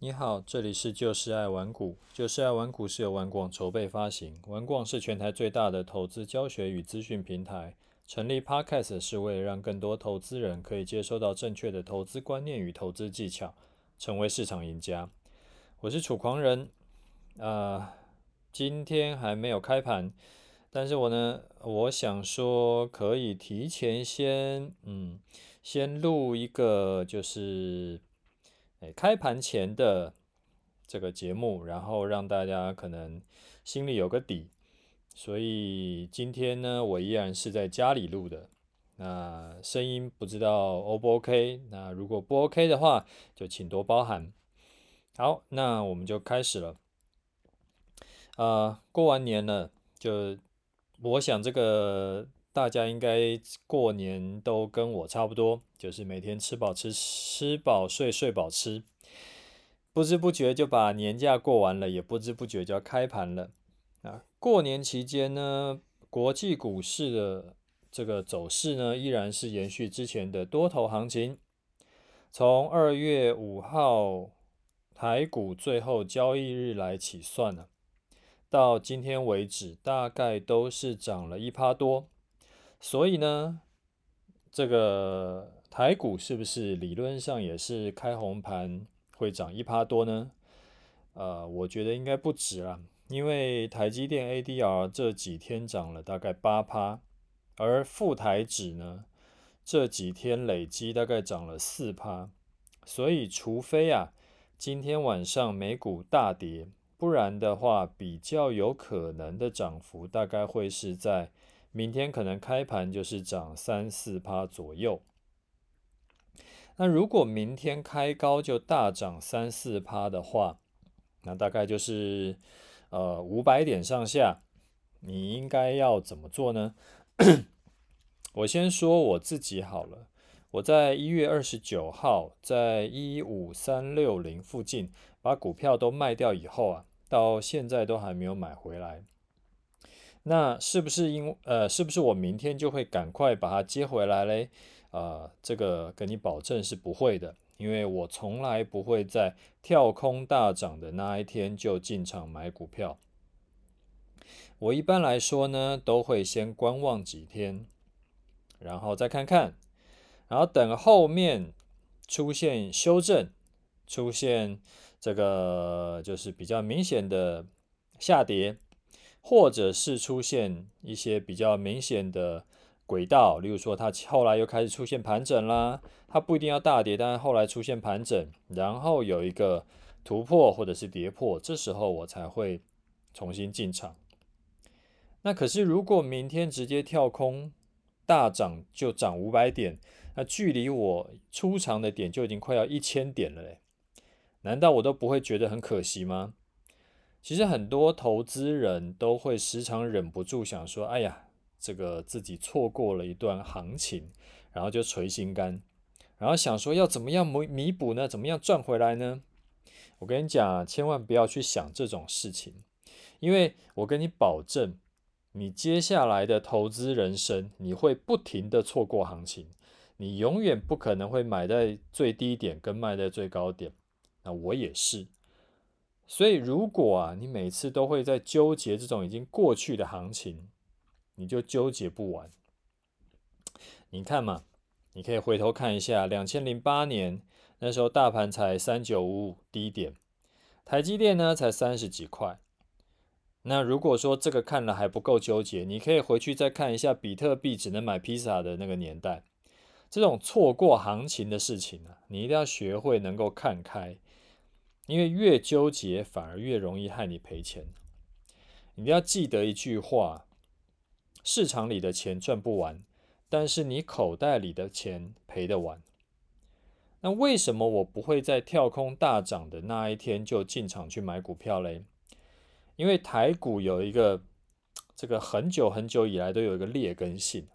你好，这里是就是爱玩股。就是爱玩股是由玩广筹备发行，玩广是全台最大的投资教学与资讯平台。成立 Podcast 是为了让更多投资人可以接收到正确的投资观念与投资技巧，成为市场赢家。我是楚狂人，啊、今天还没有开盘，但是我呢，我想说可以提前先，嗯，先录一个就是。哎，开盘前的这个节目，然后让大家可能心里有个底。所以今天呢，我依然是在家里录的。那声音不知道 O 不 OK？那如果不 OK 的话，就请多包涵。好，那我们就开始了。啊、呃，过完年了，就我想这个大家应该过年都跟我差不多。就是每天吃饱吃，吃饱睡，睡饱吃，不知不觉就把年假过完了，也不知不觉就要开盘了啊！过年期间呢，国际股市的这个走势呢，依然是延续之前的多头行情。从二月五号台股最后交易日来起算呢，到今天为止，大概都是涨了一趴多，所以呢，这个。台股是不是理论上也是开红盘会涨一趴多呢？呃，我觉得应该不止啦，因为台积电 ADR 这几天涨了大概八趴，而富台指呢这几天累积大概涨了四趴，所以除非啊今天晚上美股大跌，不然的话比较有可能的涨幅大概会是在明天可能开盘就是涨三四趴左右。那如果明天开高就大涨三四趴的话，那大概就是呃五百点上下，你应该要怎么做呢？我先说我自己好了，我在一月二十九号在一五三六零附近把股票都卖掉以后啊，到现在都还没有买回来。那是不是因呃是不是我明天就会赶快把它接回来嘞？啊、呃，这个跟你保证是不会的，因为我从来不会在跳空大涨的那一天就进场买股票。我一般来说呢，都会先观望几天，然后再看看，然后等后面出现修正，出现这个就是比较明显的下跌，或者是出现一些比较明显的。轨道，例如说，它后来又开始出现盘整啦，它不一定要大跌，但是后来出现盘整，然后有一个突破或者是跌破，这时候我才会重新进场。那可是如果明天直接跳空大涨就涨五百点，那距离我出场的点就已经快要一千点了嘞，难道我都不会觉得很可惜吗？其实很多投资人都会时常忍不住想说，哎呀。这个自己错过了一段行情，然后就捶心肝，然后想说要怎么样弥弥补呢？怎么样赚回来呢？我跟你讲，千万不要去想这种事情，因为我跟你保证，你接下来的投资人生，你会不停的错过行情，你永远不可能会买在最低点跟卖在最高点。那我也是，所以如果啊，你每次都会在纠结这种已经过去的行情。你就纠结不完。你看嘛，你可以回头看一下，两千零八年那时候大盘才三九五五低点，台积电呢才三十几块。那如果说这个看了还不够纠结，你可以回去再看一下比特币只能买披萨的那个年代。这种错过行情的事情啊，你一定要学会能够看开，因为越纠结反而越容易害你赔钱。你要记得一句话。市场里的钱赚不完，但是你口袋里的钱赔得完。那为什么我不会在跳空大涨的那一天就进场去买股票嘞？因为台股有一个这个很久很久以来都有一个劣根性，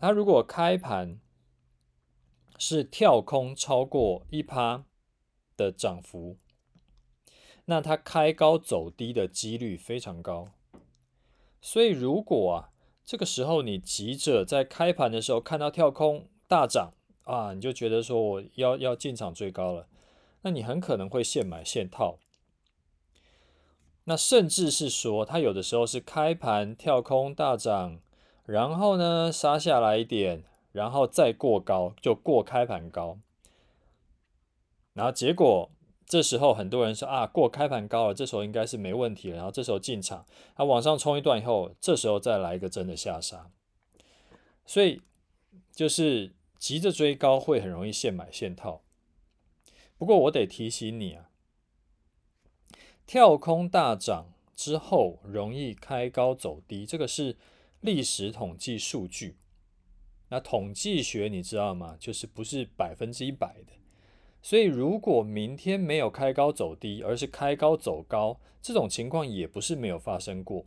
它如果开盘是跳空超过一趴的涨幅，那它开高走低的几率非常高。所以，如果啊，这个时候你急着在开盘的时候看到跳空大涨啊，你就觉得说我要要进场追高了，那你很可能会现买现套。那甚至是说，它有的时候是开盘跳空大涨，然后呢杀下来一点，然后再过高，就过开盘高。然后结果这时候很多人说啊，过开盘高了，这时候应该是没问题了。然后这时候进场，它往上冲一段以后，这时候再来一个真的下杀。所以就是急着追高会很容易现买现套。不过我得提醒你啊。跳空大涨之后容易开高走低，这个是历史统计数据。那统计学你知道吗？就是不是百分之一百的。所以如果明天没有开高走低，而是开高走高，这种情况也不是没有发生过。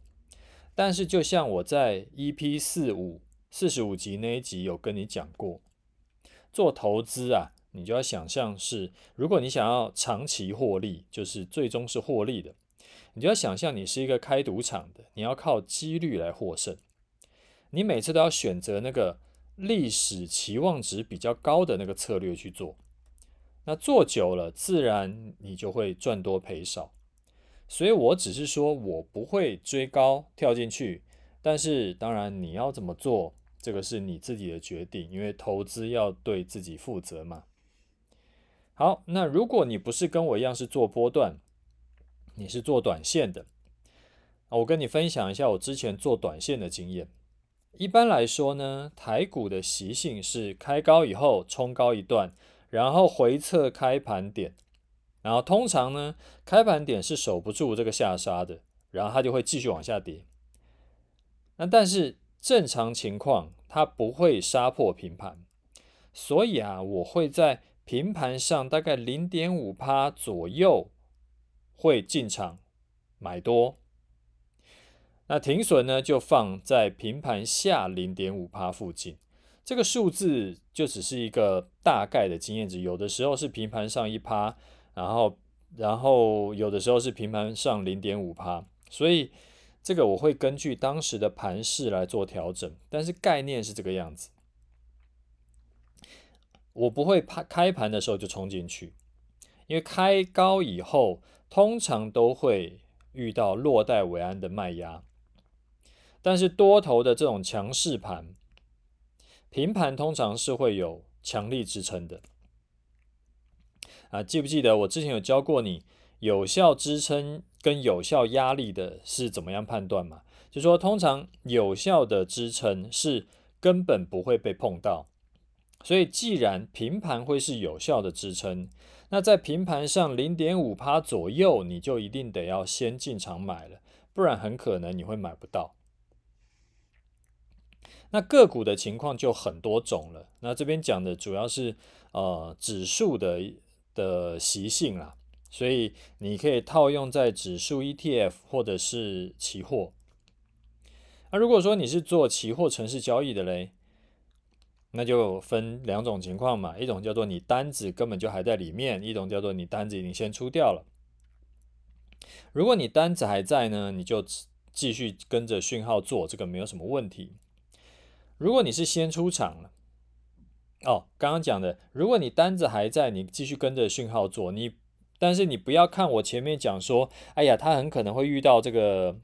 但是就像我在 EP 四五四十五集那一集有跟你讲过，做投资啊。你就要想象是，如果你想要长期获利，就是最终是获利的，你就要想象你是一个开赌场的，你要靠几率来获胜。你每次都要选择那个历史期望值比较高的那个策略去做，那做久了，自然你就会赚多赔少。所以我只是说我不会追高跳进去，但是当然你要怎么做，这个是你自己的决定，因为投资要对自己负责嘛。好，那如果你不是跟我一样是做波段，你是做短线的，我跟你分享一下我之前做短线的经验。一般来说呢，台股的习性是开高以后冲高一段，然后回测开盘点，然后通常呢，开盘点是守不住这个下杀的，然后它就会继续往下跌。那但是正常情况它不会杀破平盘，所以啊，我会在。平盘上大概零点五趴左右会进场买多，那停损呢就放在平盘下零点五趴附近。这个数字就只是一个大概的经验值，有的时候是平盘上一趴，然后然后有的时候是平盘上零点五趴，所以这个我会根据当时的盘势来做调整，但是概念是这个样子。我不会怕开盘的时候就冲进去，因为开高以后通常都会遇到落袋为安的卖压，但是多头的这种强势盘，平盘通常是会有强力支撑的。啊，记不记得我之前有教过你有效支撑跟有效压力的是怎么样判断嘛？就说通常有效的支撑是根本不会被碰到。所以，既然平盘会是有效的支撑，那在平盘上零点五趴左右，你就一定得要先进场买了，不然很可能你会买不到。那个股的情况就很多种了。那这边讲的主要是呃指数的的习性啦，所以你可以套用在指数 ETF 或者是期货。那如果说你是做期货程式交易的嘞？那就分两种情况嘛，一种叫做你单子根本就还在里面，一种叫做你单子已经先出掉了。如果你单子还在呢，你就继续跟着讯号做，这个没有什么问题。如果你是先出场了，哦，刚刚讲的，如果你单子还在，你继续跟着讯号做，你但是你不要看我前面讲说，哎呀，他很可能会遇到这个。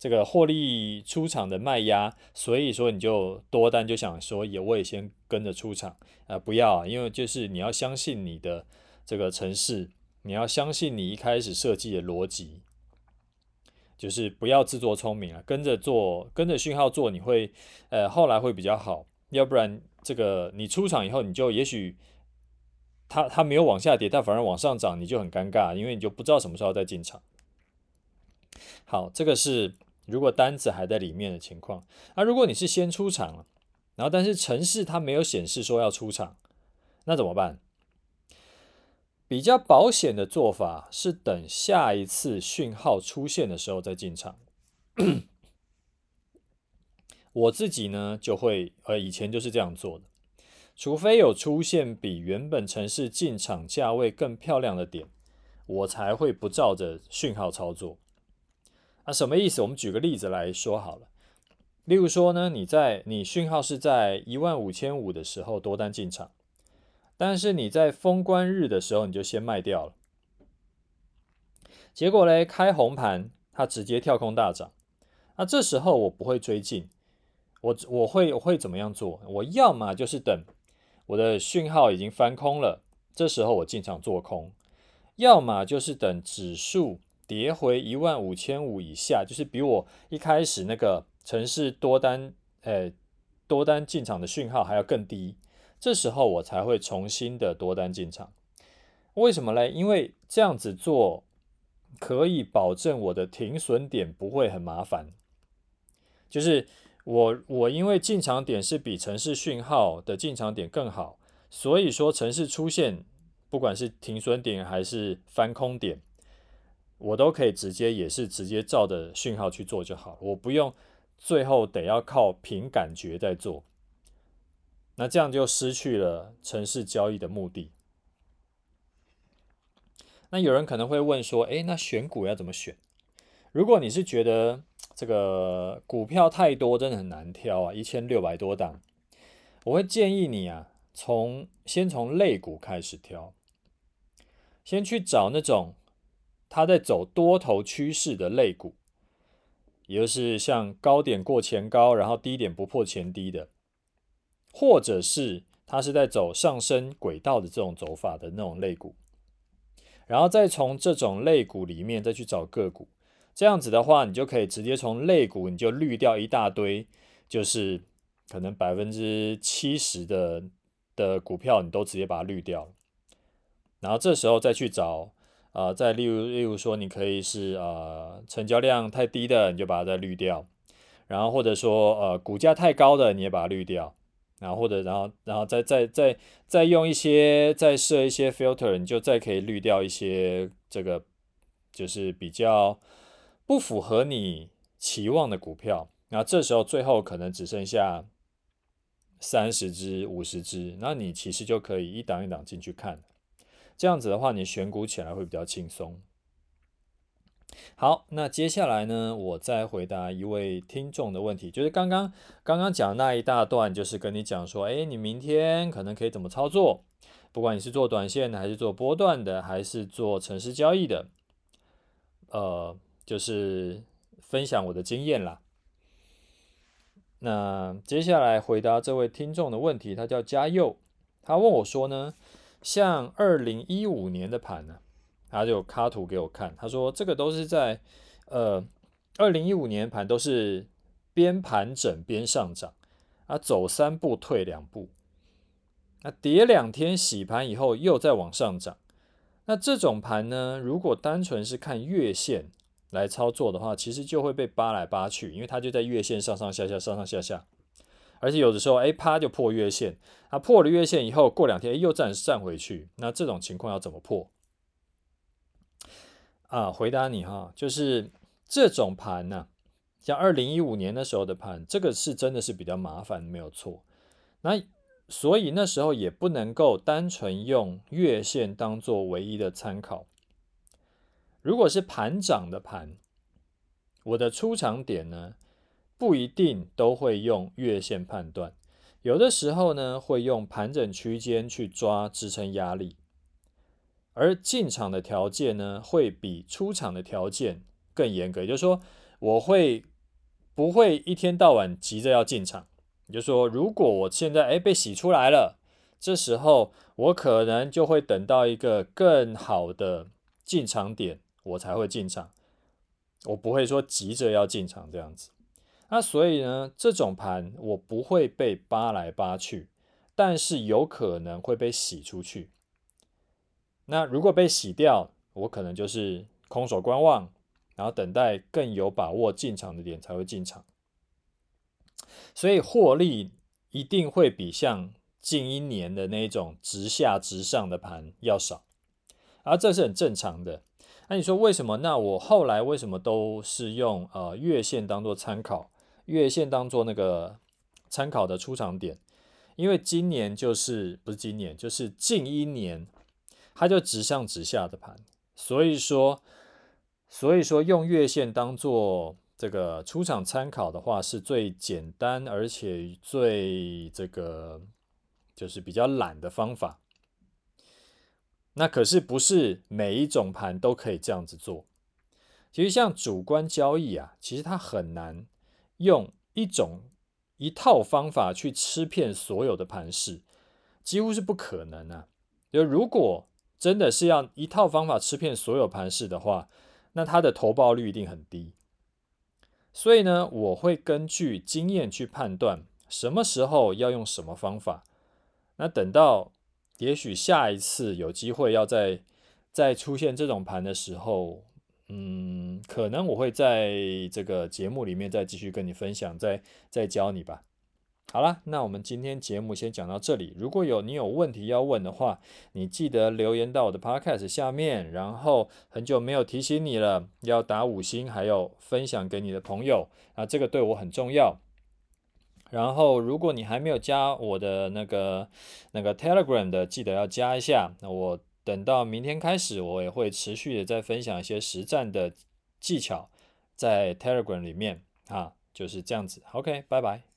这个获利出场的卖压，所以说你就多单就想说也我也先跟着出场啊、不要，啊因为就是你要相信你的这个程式，你要相信你一开始设计的逻辑，就是不要自作聪明啊，跟着做，跟着讯号做，你会呃后来会比较好，要不然这个你出场以后，你就也许它它没有往下跌，它反而往上涨，你就很尴尬，因为你就不知道什么时候再进场。好，这个是。如果单子还在里面的情况，那如果你是先出场了，然后但是城市它没有显示说要出场，那怎么办？比较保险的做法是等下一次讯号出现的时候再进场。我自己呢就会，呃，以前就是这样做的，除非有出现比原本城市进场价位更漂亮的点，我才会不照着讯号操作。那、什么意思？我们举个例子来说好了。例如说呢，你在你讯号是在一万五千五的时候多单进场，但是你在封关日的时候你就先卖掉了，结果嘞，开红盘，它直接跳空大涨，那这时候我不会追进，我我会我会怎么样做？我要么就是等我的讯号已经翻空了，这时候我进场做空，要么就是等指数跌回一万五千五以下，就是比我一开始那个城市多单，呃，多单进场的讯号还要更低。这时候我才会重新的多单进场，为什么嘞？因为这样子做可以保证我的停损点不会很麻烦。就是我我因为进场点是比城市讯号的进场点更好，所以说城市出现不管是停损点还是翻空点，我都可以直接也是直接照着讯号去做就好，我不用最后得要靠凭感觉在做。那这样就失去了城市交易的目的。那有人可能会问说：“诶，那选股要怎么选？如果你是觉得这个股票太多，真的很难挑啊，一千六百多档，我会建议你啊，从先从类股开始挑，先去找那种它在走多头趋势的类股，也就是像高点过前高，然后低点不破前低的。”或者是它是在走上升轨道的这种走法的那种类股，然后再从这种类股里面再去找个股，这样子的话，你就可以直接从类股你就滤掉一大堆，就是可能百分之七十的的股票你都直接把它滤掉，然后这时候再去找，呃，再例如例如说你可以是呃成交量太低的，你就把它再滤掉，然后或者说呃股价太高的你也把它滤掉。然后或者然后然后再再再再用一些再设一些 filter，你就再可以滤掉一些这个就是比较不符合你期望的股票。那这时候最后可能只剩下三十只、五十只，那你其实就可以一档一档进去看。这样子的话，你选股起来会比较轻松。好，那接下来呢，我再回答一位听众的问题，就是刚刚刚刚讲那一大段，就是跟你讲说，哎，你明天可能可以怎么操作？不管你是做短线的，还是做波段的，还是做城市交易的，呃，就是分享我的经验啦。那接下来回答这位听众的问题，他叫嘉佑，他问我说呢，像二零一五年的盘呢？他就卡图给我看，他说这个都是在呃二零一五年盘都是边盘整边上涨，啊走三步退两步，那跌两天洗盘以后又再往上涨，那这种盘呢，如果单纯是看月线来操作的话，其实就会被扒来扒去，因为它就在月线上上下下上上下下，而且有的时候哎啪就破月线，啊破了月线以后过两天又站站回去，那这种情况要怎么破？啊，回答你哈，就是这种盘呢、像二零一五年的时候的盘，这个是真的是比较麻烦，没有错。那所以那时候也不能够单纯用月线当做唯一的参考。如果是盘涨的盘，我的出场点呢，不一定都会用月线判断，有的时候呢会用盘整区间去抓支撑压力。而进场的条件呢，会比出场的条件更严格。也就是说，我会不会一天到晚急着要进场？也就是说，如果我现在诶被洗出来了，这时候我可能就会等到一个更好的进场点，我才会进场。我不会说急着要进场这样子。那所以呢，这种盘我不会被扒来扒去，但是有可能会被洗出去。那如果被洗掉，我可能就是空手观望，然后等待更有把握进场的点才会进场。所以获利一定会比像近一年的那种直下直上的盘要少，而这是很正常的。那你说为什么？那我后来为什么都是用呃月线当做参考，月线当做那个参考的出场点？因为今年就是不是今年，就是近一年。它就直上直下的盘，所以说，所以说用月线当做这个出场参考的话，是最简单而且最这个就是比较懒的方法。那可是不是每一种盘都可以这样子做。其实像主观交易啊，其实它很难用一种一套方法去吃遍所有的盘势，几乎是不可能啊。就如果真的是要一套方法吃遍所有盘势的话，那它的投报率一定很低。所以呢，我会根据经验去判断什么时候要用什么方法。那等到也许下一次有机会要再再出现这种盘的时候，嗯，可能我会在这个节目里面再继续跟你分享，再再教你吧。好了，那我们今天节目先讲到这里。如果有你有问题要问的话，你记得留言到我的 podcast 下面。然后很久没有提醒你了，要打五星，还有分享给你的朋友啊，这个对我很重要。然后如果你还没有加我的那个那个 Telegram 的，记得要加一下。那我等到明天开始，我也会持续的再分享一些实战的技巧在 Telegram 里面啊，就是这样子。OK，拜拜。